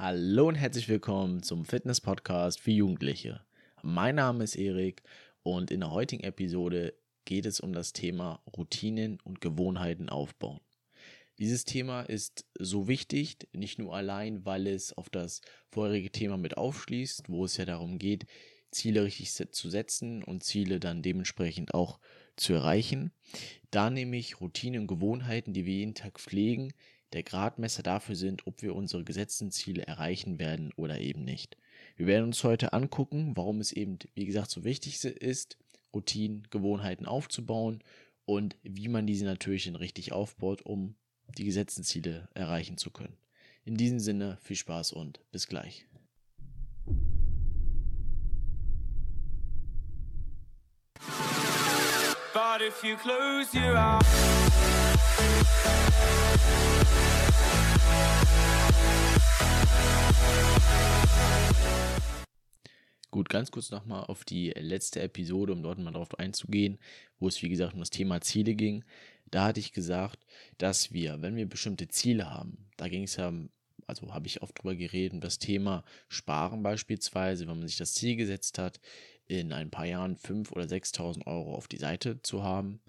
Hallo und herzlich willkommen zum Fitness Podcast für Jugendliche. Mein Name ist Erik und in der heutigen Episode geht es um das Thema Routinen und Gewohnheiten aufbauen. Dieses Thema ist so wichtig, nicht nur allein, weil es auf das vorherige Thema mit aufschließt, wo es ja darum geht, Ziele richtig zu setzen und Ziele dann dementsprechend auch zu erreichen. Da nämlich Routinen und Gewohnheiten, die wir jeden Tag pflegen, der Gradmesser dafür sind, ob wir unsere gesetzten Ziele erreichen werden oder eben nicht. Wir werden uns heute angucken, warum es eben, wie gesagt, so wichtig ist, Routinen, Gewohnheiten aufzubauen und wie man diese natürlich dann richtig aufbaut, um die gesetzten Ziele erreichen zu können. In diesem Sinne viel Spaß und bis gleich. But if you close your eyes Gut, ganz kurz nochmal auf die letzte Episode, um dort mal drauf einzugehen, wo es wie gesagt um das Thema Ziele ging. Da hatte ich gesagt, dass wir, wenn wir bestimmte Ziele haben, da ging es ja, also habe ich oft drüber geredet, das Thema Sparen beispielsweise, wenn man sich das Ziel gesetzt hat, in ein paar Jahren 5.000 oder 6.000 Euro auf die Seite zu haben,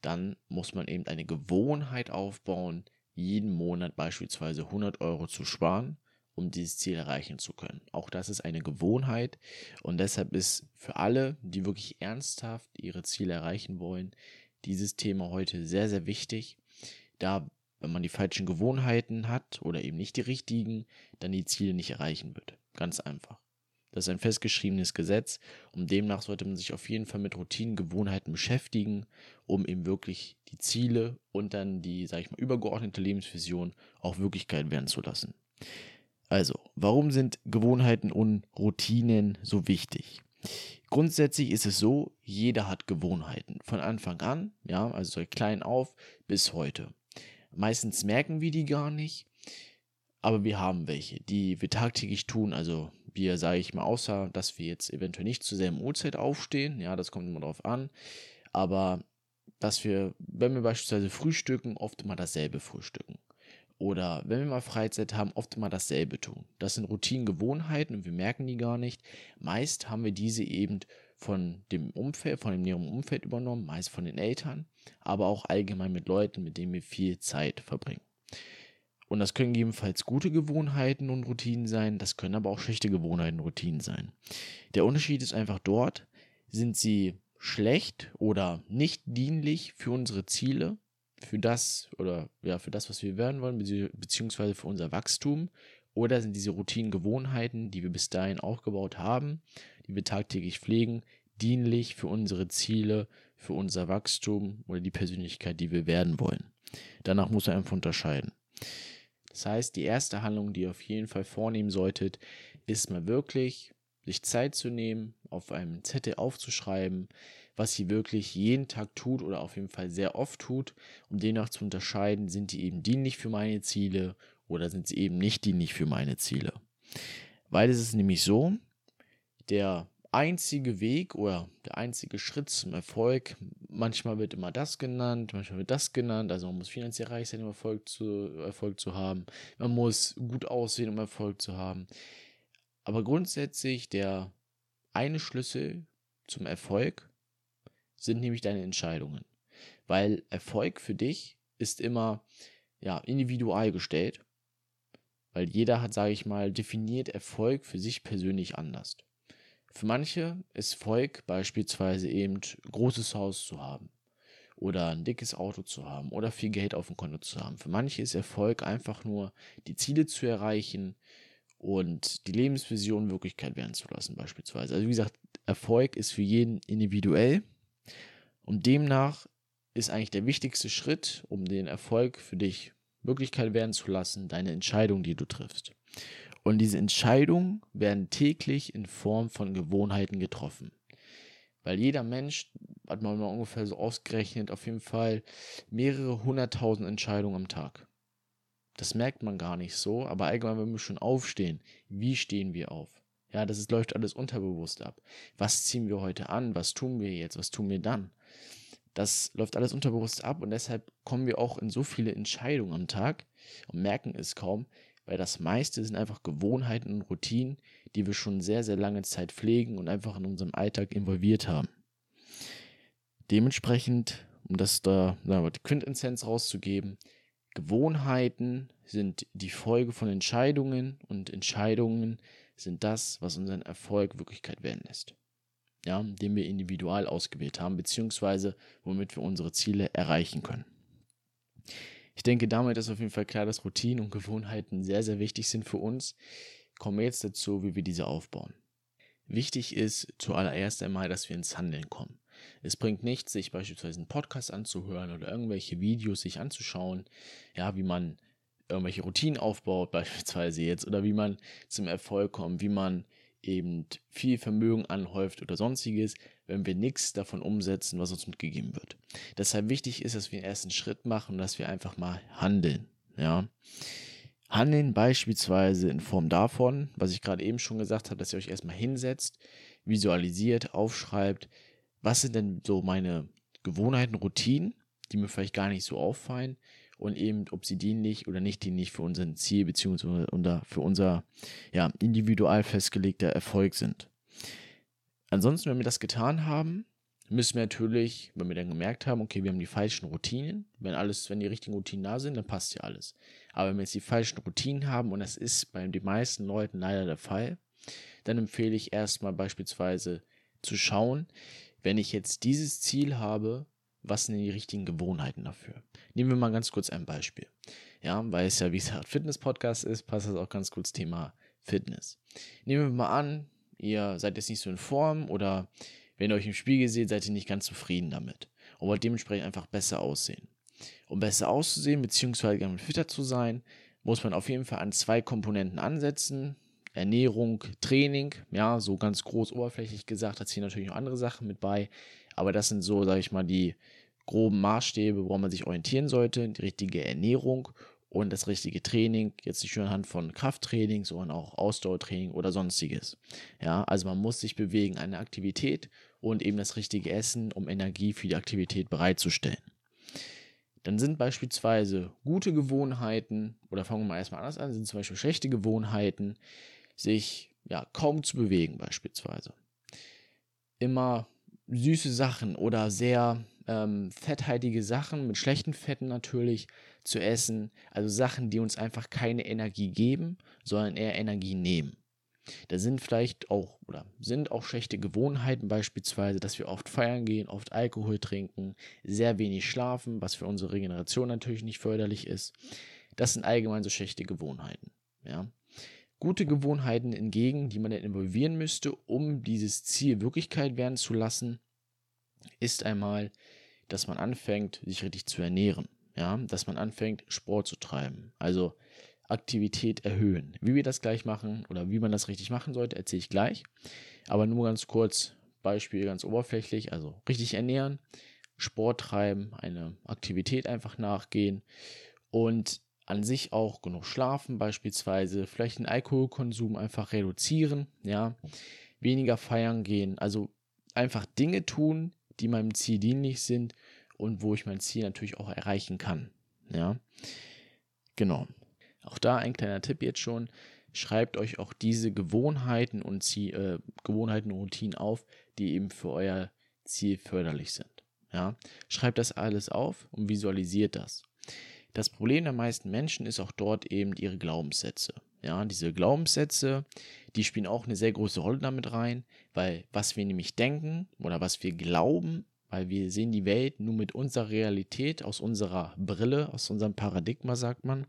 dann muss man eben eine Gewohnheit aufbauen, jeden Monat beispielsweise 100 Euro zu sparen, um dieses Ziel erreichen zu können. Auch das ist eine Gewohnheit und deshalb ist für alle, die wirklich ernsthaft ihre Ziele erreichen wollen, dieses Thema heute sehr, sehr wichtig, da wenn man die falschen Gewohnheiten hat oder eben nicht die richtigen, dann die Ziele nicht erreichen wird. Ganz einfach. Das ist ein festgeschriebenes Gesetz und demnach sollte man sich auf jeden Fall mit Routinen, Gewohnheiten beschäftigen, um eben wirklich die Ziele und dann die, sag ich mal, übergeordnete Lebensvision auch Wirklichkeit werden zu lassen. Also, warum sind Gewohnheiten und Routinen so wichtig? Grundsätzlich ist es so, jeder hat Gewohnheiten. Von Anfang an, ja, also seit klein auf bis heute. Meistens merken wir die gar nicht, aber wir haben welche, die wir tagtäglich tun, also wir, sage ich mal, außer dass wir jetzt eventuell nicht zur selben Uhrzeit aufstehen, ja, das kommt immer drauf an, aber dass wir, wenn wir beispielsweise frühstücken, oft immer dasselbe frühstücken. Oder wenn wir mal Freizeit haben, oft immer dasselbe tun. Das sind Routinengewohnheiten und wir merken die gar nicht. Meist haben wir diese eben von dem Umfeld, von dem näheren Umfeld übernommen, meist von den Eltern, aber auch allgemein mit Leuten, mit denen wir viel Zeit verbringen. Und das können gegebenenfalls gute Gewohnheiten und Routinen sein, das können aber auch schlechte Gewohnheiten und Routinen sein. Der Unterschied ist einfach dort, sind sie schlecht oder nicht dienlich für unsere Ziele, für das oder ja, für das, was wir werden wollen, beziehungsweise für unser Wachstum, oder sind diese Routinen, Gewohnheiten, die wir bis dahin aufgebaut haben, die wir tagtäglich pflegen, dienlich für unsere Ziele, für unser Wachstum oder die Persönlichkeit, die wir werden wollen. Danach muss er einfach unterscheiden. Das heißt, die erste Handlung, die ihr auf jeden Fall vornehmen solltet, ist mal wirklich sich Zeit zu nehmen, auf einem Zettel aufzuschreiben, was sie wirklich jeden Tag tut oder auf jeden Fall sehr oft tut, um demnach zu unterscheiden, sind die eben dienlich für meine Ziele oder sind sie eben nicht dienlich für meine Ziele. Weil es ist nämlich so, der einzige Weg oder der einzige Schritt zum Erfolg. Manchmal wird immer das genannt, manchmal wird das genannt. Also man muss finanziell reich sein, um Erfolg zu, Erfolg zu haben. Man muss gut aussehen, um Erfolg zu haben. Aber grundsätzlich der eine Schlüssel zum Erfolg sind nämlich deine Entscheidungen. Weil Erfolg für dich ist immer ja, individual gestellt. Weil jeder hat, sage ich mal, definiert Erfolg für sich persönlich anders. Für manche ist Volk beispielsweise eben großes Haus zu haben oder ein dickes Auto zu haben oder viel Geld auf dem Konto zu haben. Für manche ist Erfolg einfach nur die Ziele zu erreichen und die Lebensvision Wirklichkeit werden zu lassen beispielsweise. Also wie gesagt, Erfolg ist für jeden individuell und demnach ist eigentlich der wichtigste Schritt, um den Erfolg für dich Wirklichkeit werden zu lassen, deine Entscheidung, die du triffst. Und diese Entscheidungen werden täglich in Form von Gewohnheiten getroffen. Weil jeder Mensch, hat man mal ungefähr so ausgerechnet, auf jeden Fall mehrere hunderttausend Entscheidungen am Tag. Das merkt man gar nicht so, aber allgemein, wenn wir schon aufstehen, wie stehen wir auf? Ja, das ist, läuft alles unterbewusst ab. Was ziehen wir heute an? Was tun wir jetzt? Was tun wir dann? Das läuft alles unterbewusst ab und deshalb kommen wir auch in so viele Entscheidungen am Tag und merken es kaum, weil das meiste sind einfach Gewohnheiten und Routinen, die wir schon sehr, sehr lange Zeit pflegen und einfach in unserem Alltag involviert haben. Dementsprechend, um das da wir, die Quintessenz rauszugeben, Gewohnheiten sind die Folge von Entscheidungen und Entscheidungen sind das, was unseren Erfolg Wirklichkeit werden lässt. Ja, den wir individual ausgewählt haben, beziehungsweise womit wir unsere Ziele erreichen können. Ich denke, damit ist auf jeden Fall klar, dass Routinen und Gewohnheiten sehr, sehr wichtig sind für uns. Kommen wir jetzt dazu, wie wir diese aufbauen. Wichtig ist zuallererst einmal, dass wir ins Handeln kommen. Es bringt nichts, sich beispielsweise einen Podcast anzuhören oder irgendwelche Videos sich anzuschauen, ja, wie man irgendwelche Routinen aufbaut, beispielsweise jetzt, oder wie man zum Erfolg kommt, wie man eben viel Vermögen anhäuft oder sonstiges, wenn wir nichts davon umsetzen, was uns mitgegeben wird. Deshalb wichtig ist, dass wir den ersten Schritt machen und dass wir einfach mal handeln. Ja. Handeln beispielsweise in Form davon, was ich gerade eben schon gesagt habe, dass ihr euch erstmal hinsetzt, visualisiert, aufschreibt, was sind denn so meine Gewohnheiten, Routinen, die mir vielleicht gar nicht so auffallen und eben, ob sie dienlich oder nicht dienlich für unser Ziel bzw. für unser ja, individual festgelegter Erfolg sind. Ansonsten, wenn wir das getan haben, müssen wir natürlich, wenn wir dann gemerkt haben, okay, wir haben die falschen Routinen, wenn alles, wenn die richtigen Routinen da sind, dann passt ja alles. Aber wenn wir jetzt die falschen Routinen haben, und das ist bei den meisten Leuten leider der Fall, dann empfehle ich erstmal beispielsweise zu schauen, wenn ich jetzt dieses Ziel habe, was sind die richtigen Gewohnheiten dafür? Nehmen wir mal ganz kurz ein Beispiel. Ja, weil es ja, wie gesagt, Fitness-Podcast ist, passt das auch ganz kurz Thema Fitness. Nehmen wir mal an, ihr seid jetzt nicht so in Form oder wenn ihr euch im Spiegel seht, seid ihr nicht ganz zufrieden damit und wollt dementsprechend einfach besser aussehen. Um besser auszusehen bzw. fitter zu sein, muss man auf jeden Fall an zwei Komponenten ansetzen. Ernährung, Training, ja, so ganz groß oberflächlich gesagt, da ziehen natürlich noch andere Sachen mit bei, aber das sind so, sage ich mal, die groben Maßstäbe, woran man sich orientieren sollte, die richtige Ernährung und das richtige Training, jetzt nicht nur anhand von Krafttraining, sondern auch Ausdauertraining oder sonstiges. Ja, also man muss sich bewegen, eine Aktivität und eben das richtige Essen, um Energie für die Aktivität bereitzustellen. Dann sind beispielsweise gute Gewohnheiten, oder fangen wir mal erstmal anders an, sind zum Beispiel schlechte Gewohnheiten, sich ja kaum zu bewegen beispielsweise. Immer süße Sachen oder sehr ähm, fetthaltige Sachen mit schlechten Fetten natürlich zu essen. Also Sachen, die uns einfach keine Energie geben, sondern eher Energie nehmen. Da sind vielleicht auch oder sind auch schlechte Gewohnheiten beispielsweise, dass wir oft feiern gehen, oft Alkohol trinken, sehr wenig schlafen, was für unsere Regeneration natürlich nicht förderlich ist. Das sind allgemein so schlechte Gewohnheiten. Ja. Gute Gewohnheiten hingegen, die man dann involvieren müsste, um dieses Ziel Wirklichkeit werden zu lassen, ist einmal, dass man anfängt, sich richtig zu ernähren ja, dass man anfängt, Sport zu treiben. Also Aktivität erhöhen. Wie wir das gleich machen oder wie man das richtig machen sollte, erzähle ich gleich. Aber nur ganz kurz, Beispiel ganz oberflächlich, also richtig ernähren, Sport treiben, eine Aktivität einfach nachgehen und an sich auch genug schlafen, beispielsweise vielleicht den Alkoholkonsum einfach reduzieren, ja, weniger feiern gehen, also einfach Dinge tun, die meinem Ziel dienlich sind und wo ich mein Ziel natürlich auch erreichen kann. Ja, genau. Auch da ein kleiner Tipp jetzt schon. Schreibt euch auch diese Gewohnheiten und Ziel, äh, Gewohnheiten und Routinen auf, die eben für euer Ziel förderlich sind. Ja, schreibt das alles auf und visualisiert das. Das Problem der meisten Menschen ist auch dort eben ihre Glaubenssätze. Ja, diese Glaubenssätze, die spielen auch eine sehr große Rolle damit rein, weil was wir nämlich denken oder was wir glauben, weil wir sehen die Welt nur mit unserer Realität, aus unserer Brille, aus unserem Paradigma, sagt man.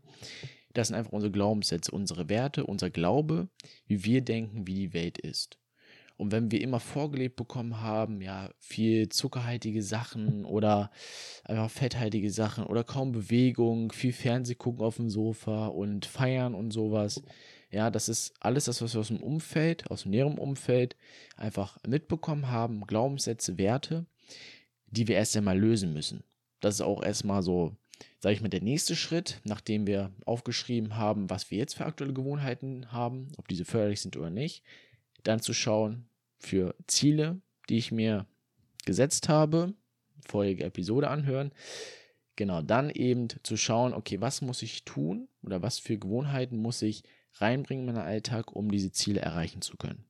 Das sind einfach unsere Glaubenssätze, unsere Werte, unser Glaube, wie wir denken, wie die Welt ist. Und wenn wir immer vorgelebt bekommen haben, ja, viel zuckerhaltige Sachen oder einfach fetthaltige Sachen oder kaum Bewegung, viel Fernseh gucken auf dem Sofa und feiern und sowas, ja, das ist alles das, was wir aus dem Umfeld, aus dem näheren Umfeld einfach mitbekommen haben, Glaubenssätze, Werte die wir erst einmal lösen müssen. Das ist auch erstmal so, sage ich mal, der nächste Schritt, nachdem wir aufgeschrieben haben, was wir jetzt für aktuelle Gewohnheiten haben, ob diese förderlich sind oder nicht, dann zu schauen für Ziele, die ich mir gesetzt habe, vorige Episode anhören, genau, dann eben zu schauen, okay, was muss ich tun oder was für Gewohnheiten muss ich reinbringen in meinen Alltag, um diese Ziele erreichen zu können.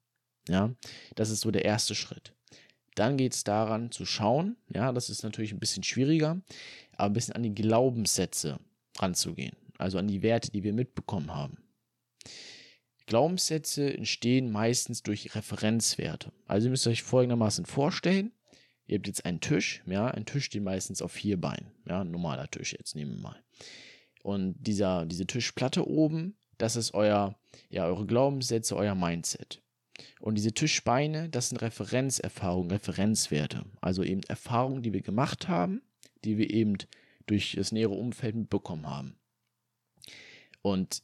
Ja, das ist so der erste Schritt. Dann geht es daran zu schauen, ja, das ist natürlich ein bisschen schwieriger, aber ein bisschen an die Glaubenssätze ranzugehen, also an die Werte, die wir mitbekommen haben. Glaubenssätze entstehen meistens durch Referenzwerte. Also ihr müsst euch folgendermaßen vorstellen, ihr habt jetzt einen Tisch, ja, ein Tisch steht meistens auf vier Beinen, ja, ein normaler Tisch jetzt nehmen wir mal. Und dieser, diese Tischplatte oben, das ist euer, ja, eure Glaubenssätze, euer Mindset. Und diese Tischbeine, das sind Referenzerfahrungen, Referenzwerte. Also eben Erfahrungen, die wir gemacht haben, die wir eben durch das nähere Umfeld mitbekommen haben. Und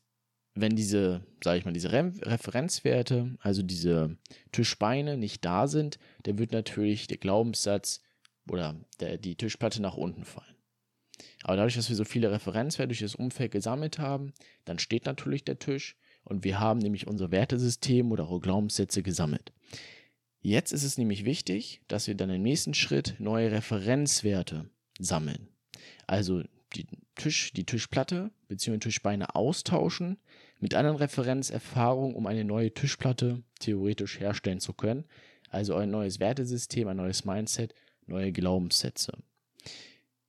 wenn diese, sage ich mal, diese Re Referenzwerte, also diese Tischbeine nicht da sind, dann wird natürlich der Glaubenssatz oder der, die Tischplatte nach unten fallen. Aber dadurch, dass wir so viele Referenzwerte durch das Umfeld gesammelt haben, dann steht natürlich der Tisch und wir haben nämlich unser Wertesystem oder eure Glaubenssätze gesammelt. Jetzt ist es nämlich wichtig, dass wir dann im nächsten Schritt neue Referenzwerte sammeln. Also die, Tisch, die Tischplatte bzw. Tischbeine austauschen mit anderen Referenzerfahrungen, um eine neue Tischplatte theoretisch herstellen zu können. Also ein neues Wertesystem, ein neues Mindset, neue Glaubenssätze.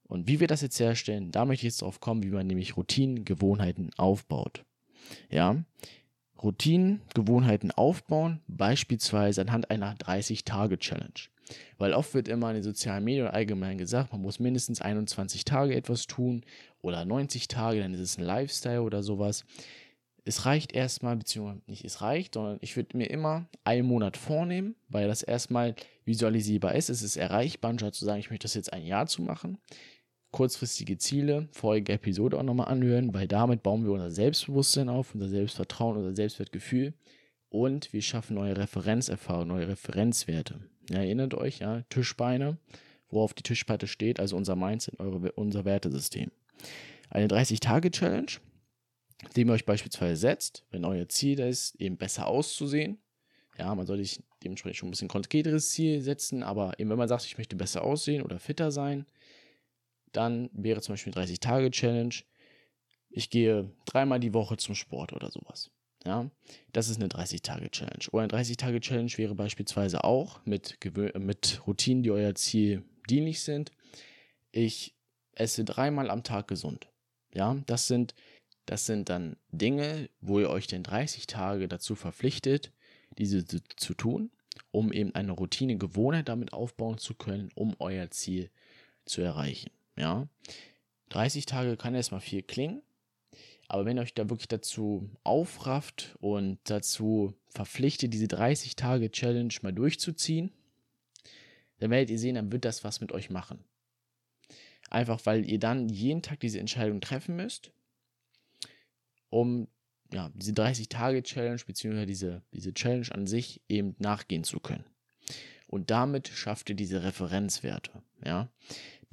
Und wie wir das jetzt herstellen, da möchte ich jetzt drauf kommen, wie man nämlich Routinen, Gewohnheiten aufbaut. Ja, Routinen, Gewohnheiten aufbauen, beispielsweise anhand einer 30-Tage-Challenge. Weil oft wird immer in den sozialen Medien allgemein gesagt, man muss mindestens 21 Tage etwas tun oder 90 Tage, dann ist es ein Lifestyle oder sowas. Es reicht erstmal, beziehungsweise nicht es reicht, sondern ich würde mir immer einen Monat vornehmen, weil das erstmal visualisierbar ist. Es ist erreichbar, anstatt zu sagen, ich möchte das jetzt ein Jahr zu machen kurzfristige Ziele, vorige Episode auch nochmal anhören, weil damit bauen wir unser Selbstbewusstsein auf, unser Selbstvertrauen, unser Selbstwertgefühl und wir schaffen neue Referenzerfahrungen, neue Referenzwerte. Ja, erinnert euch, ja, Tischbeine, worauf die Tischplatte steht, also unser Mindset, eure, unser Wertesystem. Eine 30-Tage-Challenge, indem ihr euch beispielsweise setzt, wenn euer Ziel ist, eben besser auszusehen. Ja, man sollte sich dementsprechend schon ein bisschen konkreteres Ziel setzen, aber eben wenn man sagt, ich möchte besser aussehen oder fitter sein, dann wäre zum Beispiel 30-Tage-Challenge. Ich gehe dreimal die Woche zum Sport oder sowas. Ja, das ist eine 30-Tage-Challenge. Oder eine 30-Tage-Challenge wäre beispielsweise auch mit, mit Routinen, die euer Ziel dienlich sind. Ich esse dreimal am Tag gesund. Ja, das sind, das sind dann Dinge, wo ihr euch denn 30 Tage dazu verpflichtet, diese zu tun, um eben eine Routine, Gewohnheit damit aufbauen zu können, um euer Ziel zu erreichen. Ja, 30 Tage kann erstmal viel klingen, aber wenn ihr euch da wirklich dazu aufrafft und dazu verpflichtet, diese 30 Tage Challenge mal durchzuziehen, dann werdet ihr sehen, dann wird das was mit euch machen. Einfach weil ihr dann jeden Tag diese Entscheidung treffen müsst, um ja, diese 30 Tage Challenge bzw. Diese, diese Challenge an sich eben nachgehen zu können. Und damit schafft ihr diese Referenzwerte. Ja?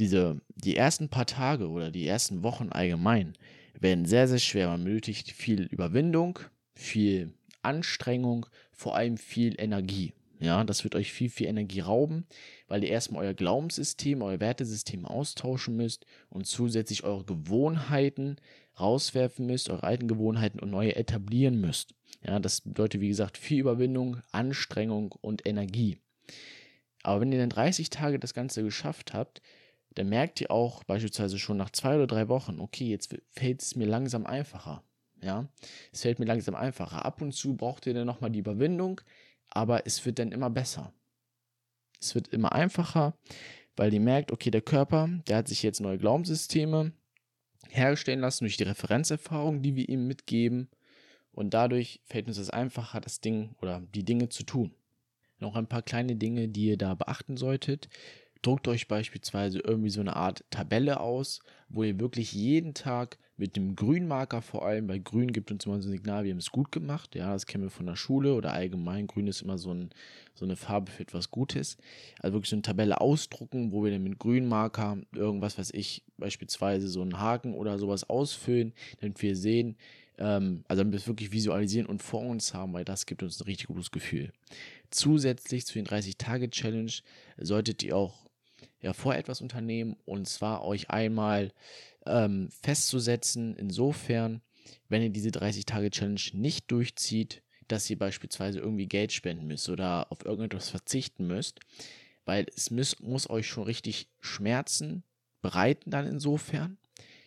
diese, die ersten paar Tage oder die ersten Wochen allgemein werden sehr, sehr schwer. Man benötigt viel Überwindung, viel Anstrengung, vor allem viel Energie. Ja, das wird euch viel, viel Energie rauben, weil ihr erstmal euer Glaubenssystem, euer Wertesystem austauschen müsst und zusätzlich eure Gewohnheiten rauswerfen müsst, eure alten Gewohnheiten und neue etablieren müsst. Ja, das bedeutet, wie gesagt, viel Überwindung, Anstrengung und Energie. Aber wenn ihr dann 30 Tage das Ganze geschafft habt, dann merkt ihr auch beispielsweise schon nach zwei oder drei Wochen, okay, jetzt fällt es mir langsam einfacher. Ja, es fällt mir langsam einfacher. Ab und zu braucht ihr dann nochmal die Überwindung, aber es wird dann immer besser. Es wird immer einfacher, weil ihr merkt, okay, der Körper, der hat sich jetzt neue Glaubenssysteme herstellen lassen durch die Referenzerfahrung, die wir ihm mitgeben. Und dadurch fällt uns es einfacher, das Ding oder die Dinge zu tun. Noch ein paar kleine Dinge, die ihr da beachten solltet. Druckt euch beispielsweise irgendwie so eine Art Tabelle aus, wo ihr wirklich jeden Tag mit dem Grünmarker vor allem, bei Grün gibt uns immer so ein Signal, wir haben es gut gemacht, ja, das kennen wir von der Schule oder allgemein, Grün ist immer so, ein, so eine Farbe für etwas Gutes, also wirklich so eine Tabelle ausdrucken, wo wir dann mit Grünmarker irgendwas, was ich beispielsweise so einen Haken oder sowas ausfüllen, damit wir sehen, ähm, also damit wir es wirklich visualisieren und vor uns haben, weil das gibt uns ein richtig gutes Gefühl. Zusätzlich zu den 30-Tage-Challenge solltet ihr auch ja vor etwas unternehmen und zwar euch einmal ähm, festzusetzen, insofern, wenn ihr diese 30-Tage-Challenge nicht durchzieht, dass ihr beispielsweise irgendwie Geld spenden müsst oder auf irgendetwas verzichten müsst, weil es muss, muss euch schon richtig Schmerzen bereiten dann insofern,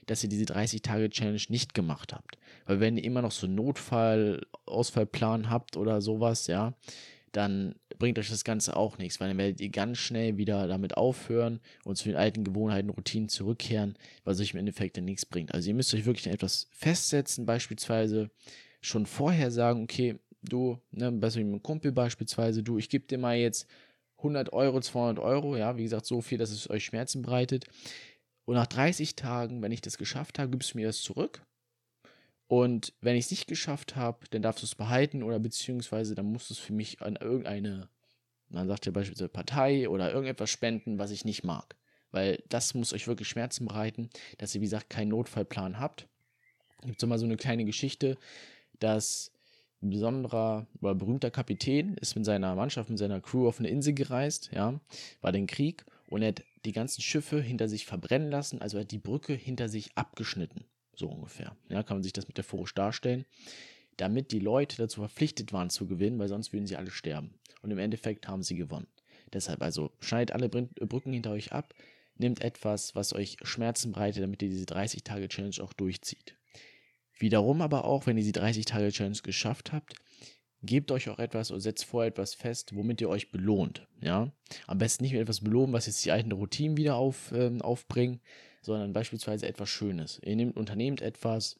dass ihr diese 30-Tage-Challenge nicht gemacht habt. Weil wenn ihr immer noch so einen Notfall, Ausfallplan habt oder sowas, ja, dann bringt euch das Ganze auch nichts, weil dann werdet ihr ganz schnell wieder damit aufhören und zu den alten Gewohnheiten, Routinen zurückkehren, was euch im Endeffekt dann nichts bringt. Also ihr müsst euch wirklich etwas festsetzen, beispielsweise schon vorher sagen, okay, du, ne, besser mit einem Kumpel beispielsweise, du, ich gebe dir mal jetzt 100 Euro, 200 Euro, ja, wie gesagt, so viel, dass es euch Schmerzen bereitet. Und nach 30 Tagen, wenn ich das geschafft habe, gibst du mir das zurück. Und wenn ich es nicht geschafft habe, dann darfst du es behalten oder beziehungsweise dann musst du es für mich an irgendeine, man sagt ja beispielsweise Partei oder irgendetwas spenden, was ich nicht mag. Weil das muss euch wirklich Schmerzen bereiten, dass ihr, wie gesagt, keinen Notfallplan habt. Gibt es mal so eine kleine Geschichte, dass ein besonderer oder berühmter Kapitän ist mit seiner Mannschaft, mit seiner Crew auf eine Insel gereist, ja, war den Krieg und er hat die ganzen Schiffe hinter sich verbrennen lassen, also er hat die Brücke hinter sich abgeschnitten, so ungefähr. Ja, kann man sich das metaphorisch darstellen, damit die Leute dazu verpflichtet waren zu gewinnen, weil sonst würden sie alle sterben. Und im Endeffekt haben sie gewonnen. Deshalb also schneidet alle Brücken hinter euch ab, nehmt etwas, was euch Schmerzen bereitet, damit ihr diese 30 Tage Challenge auch durchzieht. Wiederum aber auch, wenn ihr die 30-Tage-Challenge geschafft habt, gebt euch auch etwas oder setzt vor etwas fest, womit ihr euch belohnt. Ja? Am besten nicht mit etwas belohnen, was jetzt die alten Routinen wieder auf, ähm, aufbringen, sondern beispielsweise etwas Schönes. Ihr nehmt, unternehmt etwas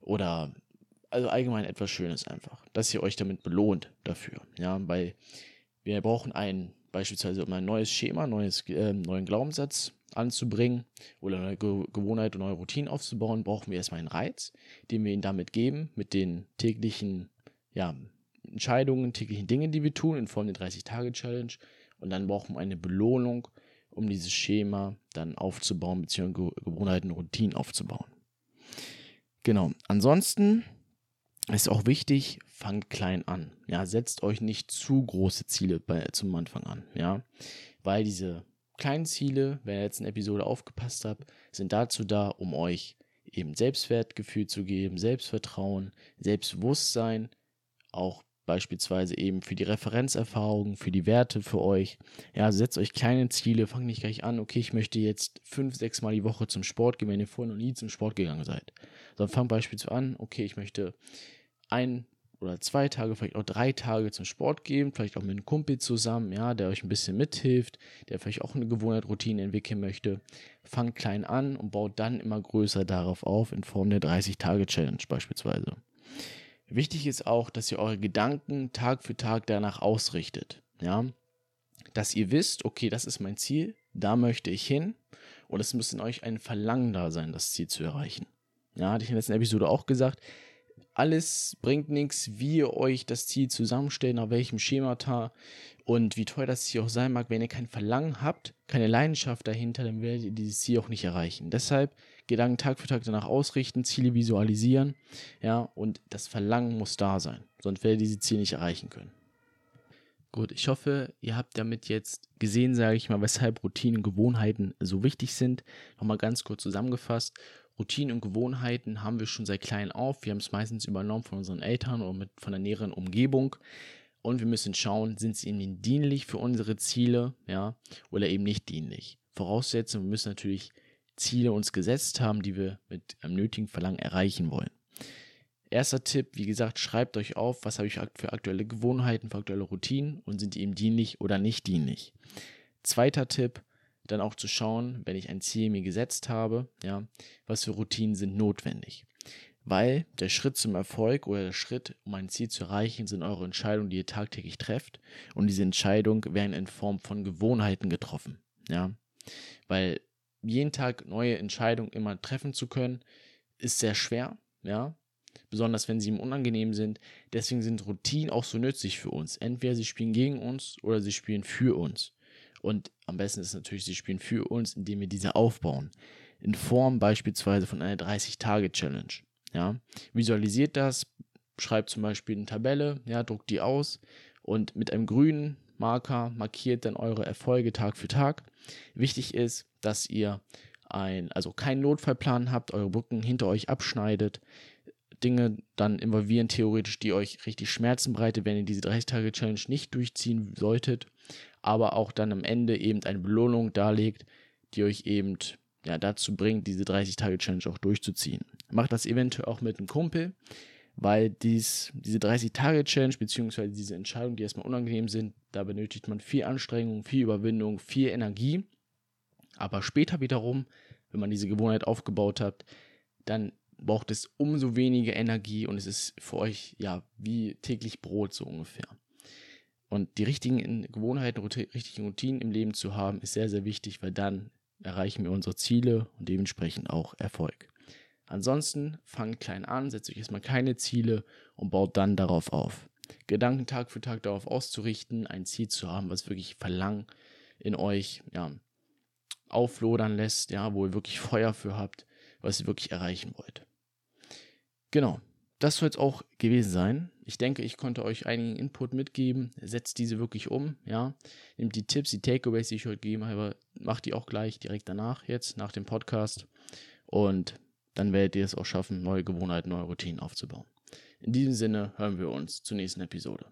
oder also allgemein etwas Schönes einfach, dass ihr euch damit belohnt dafür. Ja, weil wir brauchen ein beispielsweise um ein neues Schema, neues, äh, neuen Glaubenssatz anzubringen oder eine Ge Gewohnheit und neue Routinen aufzubauen, brauchen wir erstmal einen Reiz, den wir ihnen damit geben, mit den täglichen ja, Entscheidungen, täglichen Dingen, die wir tun, in Form der 30-Tage-Challenge. Und dann brauchen wir eine Belohnung, um dieses Schema dann aufzubauen, beziehungsweise Gewohnheiten, Routinen aufzubauen. Genau. Ansonsten ist auch wichtig, fangt klein an. Ja, setzt euch nicht zu große Ziele bei, zum Anfang an. Ja, weil diese kleinen Ziele, wenn ihr jetzt in Episode aufgepasst habt, sind dazu da, um euch eben Selbstwertgefühl zu geben, Selbstvertrauen, Selbstbewusstsein, auch beispielsweise eben für die Referenzerfahrungen, für die Werte für euch. Ja, setzt euch kleine Ziele, fangt nicht gleich an, okay, ich möchte jetzt fünf, sechs Mal die Woche zum Sport gehen, wenn ihr vorher noch nie zum Sport gegangen seid. Sondern fangt beispielsweise an, okay, ich möchte ein oder zwei Tage, vielleicht auch drei Tage zum Sport gehen, vielleicht auch mit einem Kumpel zusammen, ja, der euch ein bisschen mithilft, der vielleicht auch eine Gewohnheit, Routine entwickeln möchte. Fangt klein an und baut dann immer größer darauf auf, in Form der 30-Tage-Challenge beispielsweise. Wichtig ist auch, dass ihr eure Gedanken Tag für Tag danach ausrichtet, ja, dass ihr wisst, okay, das ist mein Ziel, da möchte ich hin und es muss in euch ein Verlangen da sein, das Ziel zu erreichen. Ja, hatte ich in der letzten Episode auch gesagt, alles bringt nichts, wie ihr euch das Ziel zusammenstellt, nach welchem Schemata und wie teuer das Ziel auch sein mag. Wenn ihr kein Verlangen habt, keine Leidenschaft dahinter, dann werdet ihr dieses Ziel auch nicht erreichen. Deshalb Gedanken Tag für Tag danach ausrichten, Ziele visualisieren, ja, und das Verlangen muss da sein, sonst werdet ihr diese Ziele nicht erreichen können. Gut, ich hoffe, ihr habt damit jetzt gesehen, sage ich mal, weshalb Routinen, Gewohnheiten so wichtig sind. Nochmal ganz kurz zusammengefasst. Routinen und Gewohnheiten haben wir schon seit klein auf. Wir haben es meistens übernommen von unseren Eltern oder mit, von der näheren Umgebung. Und wir müssen schauen, sind sie ihnen dienlich für unsere Ziele, ja, oder eben nicht dienlich. Voraussetzung, wir müssen natürlich Ziele uns gesetzt haben, die wir mit einem nötigen Verlangen erreichen wollen. Erster Tipp, wie gesagt, schreibt euch auf, was habe ich für aktuelle Gewohnheiten, für aktuelle Routinen und sind die eben dienlich oder nicht dienlich. Zweiter Tipp, dann auch zu schauen, wenn ich ein Ziel mir gesetzt habe, ja, was für Routinen sind notwendig. Weil der Schritt zum Erfolg oder der Schritt, um ein Ziel zu erreichen, sind eure Entscheidungen, die ihr tagtäglich trefft. Und diese Entscheidungen werden in Form von Gewohnheiten getroffen. Ja. Weil jeden Tag neue Entscheidungen immer treffen zu können, ist sehr schwer. Ja. Besonders wenn sie im Unangenehm sind. Deswegen sind Routinen auch so nützlich für uns. Entweder sie spielen gegen uns oder sie spielen für uns. Und am besten ist natürlich, sie spielen für uns, indem wir diese aufbauen. In Form beispielsweise von einer 30-Tage-Challenge. Ja, visualisiert das, schreibt zum Beispiel eine Tabelle, ja, druckt die aus und mit einem grünen Marker, markiert dann eure Erfolge Tag für Tag. Wichtig ist, dass ihr ein, also keinen Notfallplan habt, eure Brücken hinter euch abschneidet, Dinge dann involvieren, theoretisch, die euch richtig Schmerzen bereiten, wenn ihr diese 30-Tage-Challenge nicht durchziehen solltet, aber auch dann am Ende eben eine Belohnung darlegt, die euch eben ja, dazu bringt, diese 30-Tage-Challenge auch durchzuziehen. Macht das eventuell auch mit einem Kumpel, weil dies, diese 30-Tage-Challenge beziehungsweise diese Entscheidungen, die erstmal unangenehm sind, da benötigt man viel Anstrengung, viel Überwindung, viel Energie. Aber später wiederum, wenn man diese Gewohnheit aufgebaut hat, dann braucht es umso weniger Energie und es ist für euch ja wie täglich Brot so ungefähr. Und die richtigen Gewohnheiten, richtigen Routinen im Leben zu haben, ist sehr, sehr wichtig, weil dann erreichen wir unsere Ziele und dementsprechend auch Erfolg. Ansonsten fangt klein an, setzt euch erstmal keine Ziele und baut dann darauf auf. Gedanken Tag für Tag darauf auszurichten, ein Ziel zu haben, was wirklich Verlangen in euch ja, auflodern lässt, ja, wo ihr wirklich Feuer für habt, was ihr wirklich erreichen wollt. Genau, das soll es auch gewesen sein. Ich denke, ich konnte euch einigen Input mitgeben. Setzt diese wirklich um, ja. Nehmt die Tipps, die Takeaways, die ich euch gegeben habe, macht die auch gleich direkt danach, jetzt, nach dem Podcast. Und dann werdet ihr es auch schaffen, neue Gewohnheiten, neue Routinen aufzubauen. In diesem Sinne hören wir uns zur nächsten Episode.